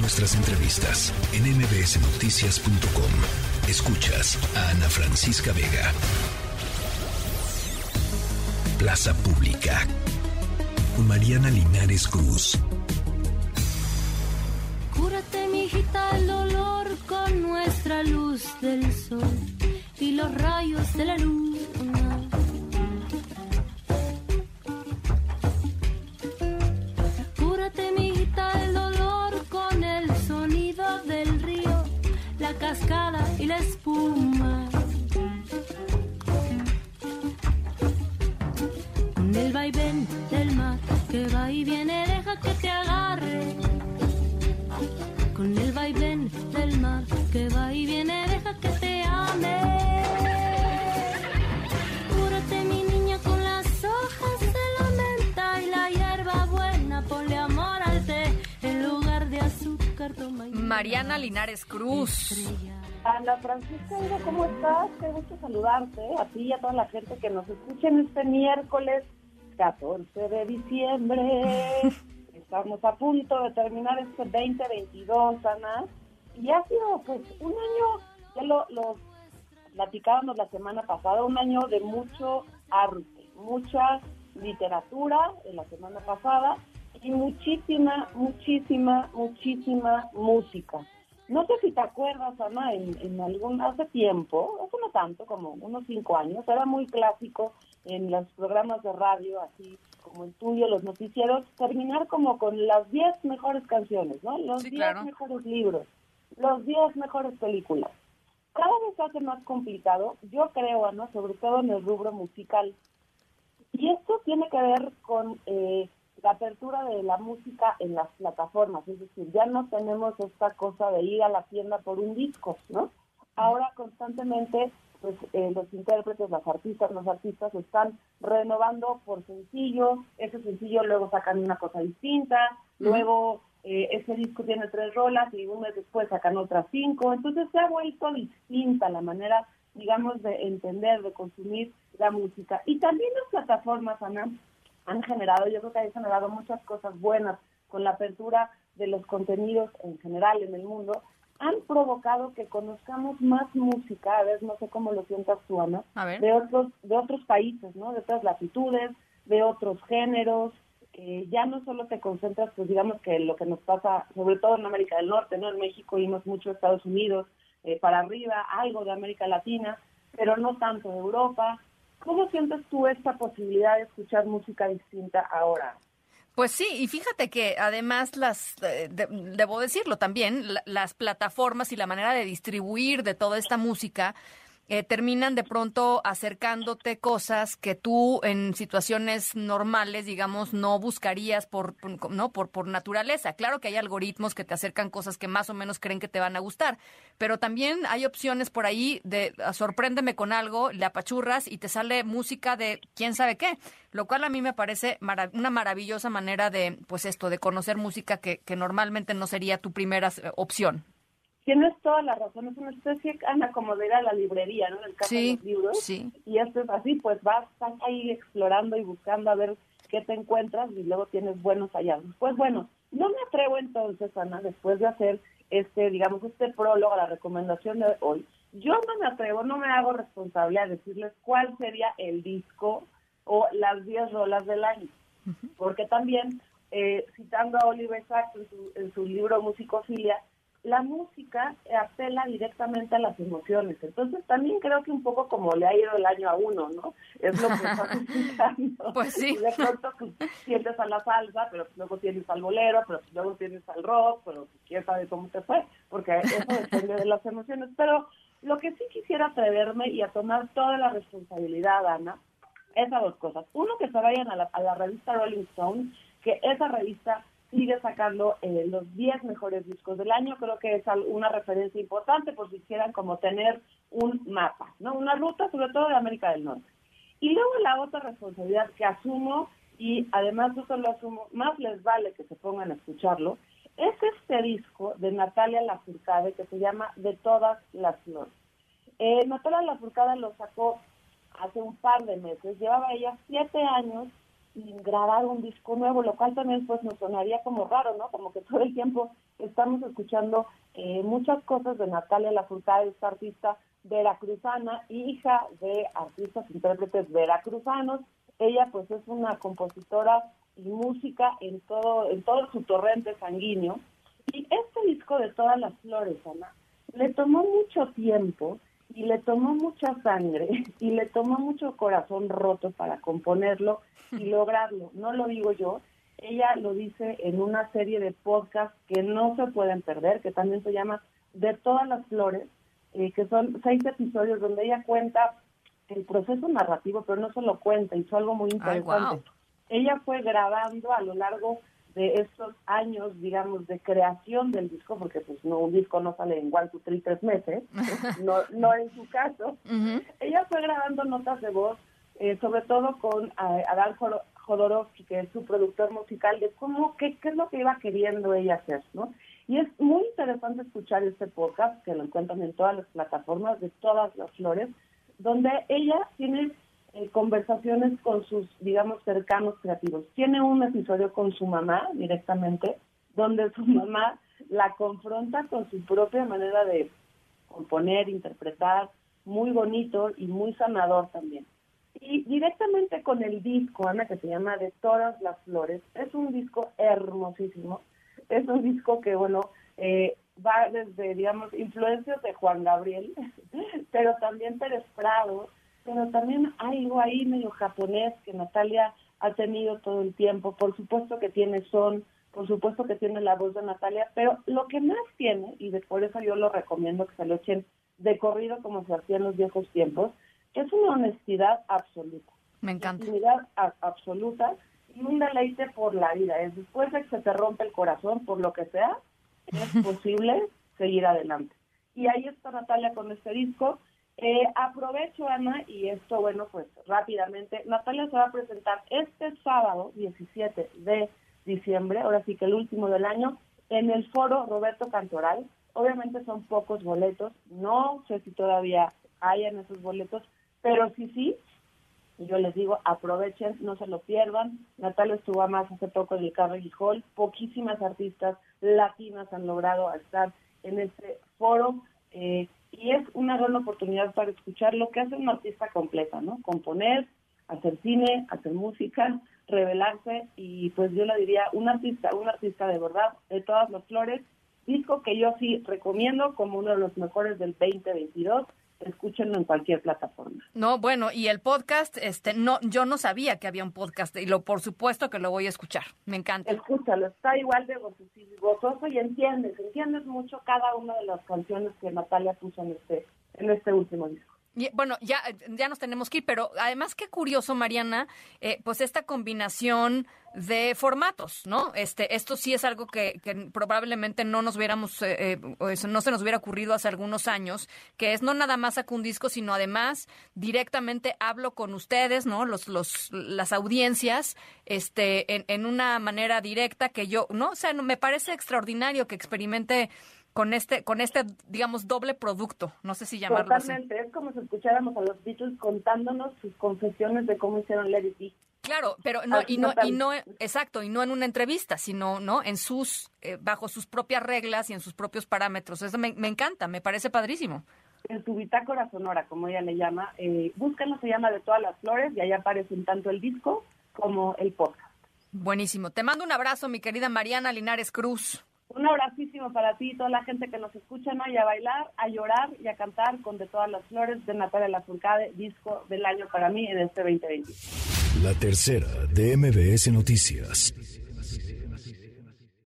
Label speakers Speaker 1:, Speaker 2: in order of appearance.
Speaker 1: Nuestras entrevistas en mbsnoticias.com. Escuchas a Ana Francisca Vega. Plaza Pública. Mariana Linares Cruz.
Speaker 2: Cúrate, mijita, el dolor con nuestra luz del sol y los rayos de la luna.
Speaker 3: Mariana Linares Cruz.
Speaker 4: Ana Francisca, ¿cómo estás? Qué gusto saludarte, a ti y a toda la gente que nos escucha en este miércoles 14 de diciembre. Estamos a punto de terminar este 2022, Ana. Y ha sido, pues, un año, ya lo, lo platicábamos la semana pasada, un año de mucho arte, mucha literatura en la semana pasada y muchísima, muchísima, muchísima música. No sé si te acuerdas, Ana, en, en algún, hace tiempo, hace no tanto, como unos cinco años, era muy clásico en los programas de radio, así como el tuyo, los noticieros, terminar como con las 10 mejores canciones, ¿no? Los
Speaker 3: Sí,
Speaker 4: 10
Speaker 3: claro.
Speaker 4: mejores libros, los 10 mejores películas. Cada vez se hace más complicado, yo creo, Ana, sobre todo en el rubro musical. Y esto tiene que ver con eh, la apertura de la música en las plataformas, es decir, ya no tenemos esta cosa de ir a la tienda por un disco, ¿no? Ahora constantemente, pues eh, los intérpretes, las artistas, los artistas están renovando por sencillo, ese sencillo luego sacan una cosa distinta, luego eh, ese disco tiene tres rolas y un mes después sacan otras cinco, entonces se ha vuelto distinta la manera, digamos, de entender, de consumir la música. Y también las plataformas, Ana, han generado, yo creo que han generado muchas cosas buenas con la apertura de los contenidos en general en el mundo, han provocado que conozcamos más música, a ver, no sé cómo lo sientas tú, Ana, de otros, de otros países, ¿no? De otras latitudes, de otros géneros, eh, ya no solo te concentras, pues digamos que lo que nos pasa, sobre todo en América del Norte, ¿no? En México vimos mucho Estados Unidos, eh, para arriba, algo de América Latina, pero no tanto de Europa. ¿Cómo sientes tú esta posibilidad de escuchar música distinta ahora?
Speaker 3: Pues sí, y fíjate que además las, eh, de- debo decirlo también, la- las plataformas y la manera de distribuir de toda esta música eh, terminan de pronto acercándote cosas que tú en situaciones normales, digamos, no buscarías por, no por por naturaleza. Claro que hay algoritmos que te acercan cosas que más o menos creen que te van a gustar, pero también hay opciones por ahí de ah, sorpréndeme con algo, le apachurras y te sale música de quién sabe qué, lo cual a mí me parece una maravillosa manera de, pues esto, de conocer música que, que normalmente no sería tu primera opción.
Speaker 4: Tienes toda la razón, es una especie, Ana, como de ir a la librería, ¿no? En el caso de los libros.
Speaker 3: sí.
Speaker 4: Y esto es así, pues vas, estás ahí explorando y buscando a ver qué te encuentras y luego tienes buenos hallazgos. Pues bueno, no me atrevo entonces, Ana, después de hacer este, digamos, este prólogo a la recomendación de hoy, yo no me atrevo, no me hago responsable a decirles cuál sería el disco o las 10 rolas del año. Porque también, eh, citando a Oliver Sacks en su, en su libro Musicofilia, la música apela directamente a las emociones. Entonces también creo que un poco como le ha ido el año a uno, ¿no? Es lo que estás escuchando.
Speaker 3: Pues sí.
Speaker 4: Y de pronto pues, sientes a la salsa, pero luego tienes al bolero, pero luego tienes al rock, pero quién sabe cómo te fue, porque eso depende de las emociones. Pero lo que sí quisiera atreverme y a tomar toda la responsabilidad, Ana, es a dos cosas. Uno, que se vayan a la, a la revista Rolling Stone, que esa revista sigue sacando eh, los 10 mejores discos del año. Creo que es una referencia importante por si quisieran como tener un mapa, ¿no? Una ruta sobre todo de América del Norte. Y luego la otra responsabilidad que asumo, y además eso lo asumo, más les vale que se pongan a escucharlo, es este disco de Natalia Lafourcade que se llama De todas las flores. Eh, Natalia Lafourcade lo sacó hace un par de meses, llevaba ella siete años grabar un disco nuevo, lo cual también pues nos sonaría como raro, ¿no? Como que todo el tiempo estamos escuchando eh, muchas cosas de Natalia Lafourcade, esta artista veracruzana, hija de artistas intérpretes veracruzanos. Ella pues es una compositora y música en todo, en todo su torrente sanguíneo. Y este disco de todas las flores, Ana, le tomó mucho tiempo y le tomó mucha sangre y le tomó mucho corazón roto para componerlo y lograrlo. No lo digo yo, ella lo dice en una serie de podcasts que no se pueden perder, que también se llama De todas las flores, eh, que son seis episodios donde ella cuenta el proceso narrativo, pero no solo cuenta, hizo algo muy interesante. Ella fue grabando a lo largo de estos años, digamos, de creación del disco, porque pues no un disco no sale en one, two, three, tres meses, no, no en su caso. Ella fue grabando notas de voz, eh, sobre todo con eh, Adán Jodorowsky, que es su productor musical, de cómo, qué, qué es lo que iba queriendo ella hacer, ¿no? Y es muy interesante escuchar este podcast, que lo encuentran en todas las plataformas de todas las flores, donde ella tiene conversaciones con sus, digamos, cercanos creativos. Tiene un episodio con su mamá directamente, donde su mamá la confronta con su propia manera de componer, interpretar, muy bonito y muy sanador también. Y directamente con el disco, Ana, que se llama De todas las flores, es un disco hermosísimo. Es un disco que, bueno, eh, va desde, digamos, influencias de Juan Gabriel, pero también Pérez Prado, pero también hay algo ahí medio japonés que Natalia ha tenido todo el tiempo. Por supuesto que tiene son, por supuesto que tiene la voz de Natalia, pero lo que más tiene, y de, por eso yo lo recomiendo que se lo echen de corrido como se hacía en los viejos tiempos, es una honestidad absoluta.
Speaker 3: Me encanta.
Speaker 4: Honestidad absoluta y un deleite por la vida. Es después de que se te rompe el corazón, por lo que sea, es posible seguir adelante. Y ahí está Natalia con este disco. Eh, aprovecho, Ana, y esto, bueno, pues rápidamente, Natalia se va a presentar este sábado, 17 de diciembre, ahora sí que el último del año, en el foro Roberto Cantoral. Obviamente son pocos boletos, no sé si todavía hayan esos boletos, pero sí, sí, yo les digo, aprovechen, no se lo pierdan. Natalia estuvo más hace poco en el Carnegie Hall, poquísimas artistas latinas han logrado estar en este foro. Eh, y es una gran oportunidad para escuchar lo que hace un artista completa, ¿no? Componer, hacer cine, hacer música, revelarse y pues yo le diría un artista, un artista de verdad, de todas las flores, disco que yo sí recomiendo como uno de los mejores del 2022 escúchenlo en cualquier plataforma.
Speaker 3: No, bueno, y el podcast, este, no, yo no sabía que había un podcast y lo, por supuesto que lo voy a escuchar. Me encanta.
Speaker 4: Escúchalo, está igual de gozoso y entiendes, entiendes mucho cada una de las canciones que Natalia puso en este, en este último disco
Speaker 3: bueno, ya, ya nos tenemos que ir, pero además qué curioso, Mariana, eh, pues esta combinación de formatos, ¿no? Este, esto sí es algo que, probablemente no nos hubiéramos, eh, eh, no se nos hubiera ocurrido hace algunos años, que es no nada más saco un disco, sino además directamente hablo con ustedes, ¿no? Los, los, las audiencias, este, en, en una manera directa que yo, ¿no? O sea, me parece extraordinario que experimente con este, con este, digamos, doble producto, no sé si llamarlo
Speaker 4: Totalmente, es como si escucháramos a los Beatles contándonos sus confesiones de cómo hicieron Let It
Speaker 3: Claro, pero no y no y no exacto y no en una entrevista, sino no en sus eh, bajo sus propias reglas y en sus propios parámetros. Eso me, encanta, me parece padrísimo.
Speaker 4: En su bitácora sonora, como ella le llama, eh, búsquenlo, se llama de todas las flores y ahí aparecen tanto el disco como el podcast.
Speaker 3: Buenísimo. Te mando un abrazo, mi querida Mariana Linares Cruz.
Speaker 4: Un abracísimo para ti y toda la gente que nos escucha, ¿no? Y a bailar, a llorar y a cantar con De todas las flores de Natalia Lafourcade, disco del año para mí en este 2020.
Speaker 1: La tercera de MBS Noticias.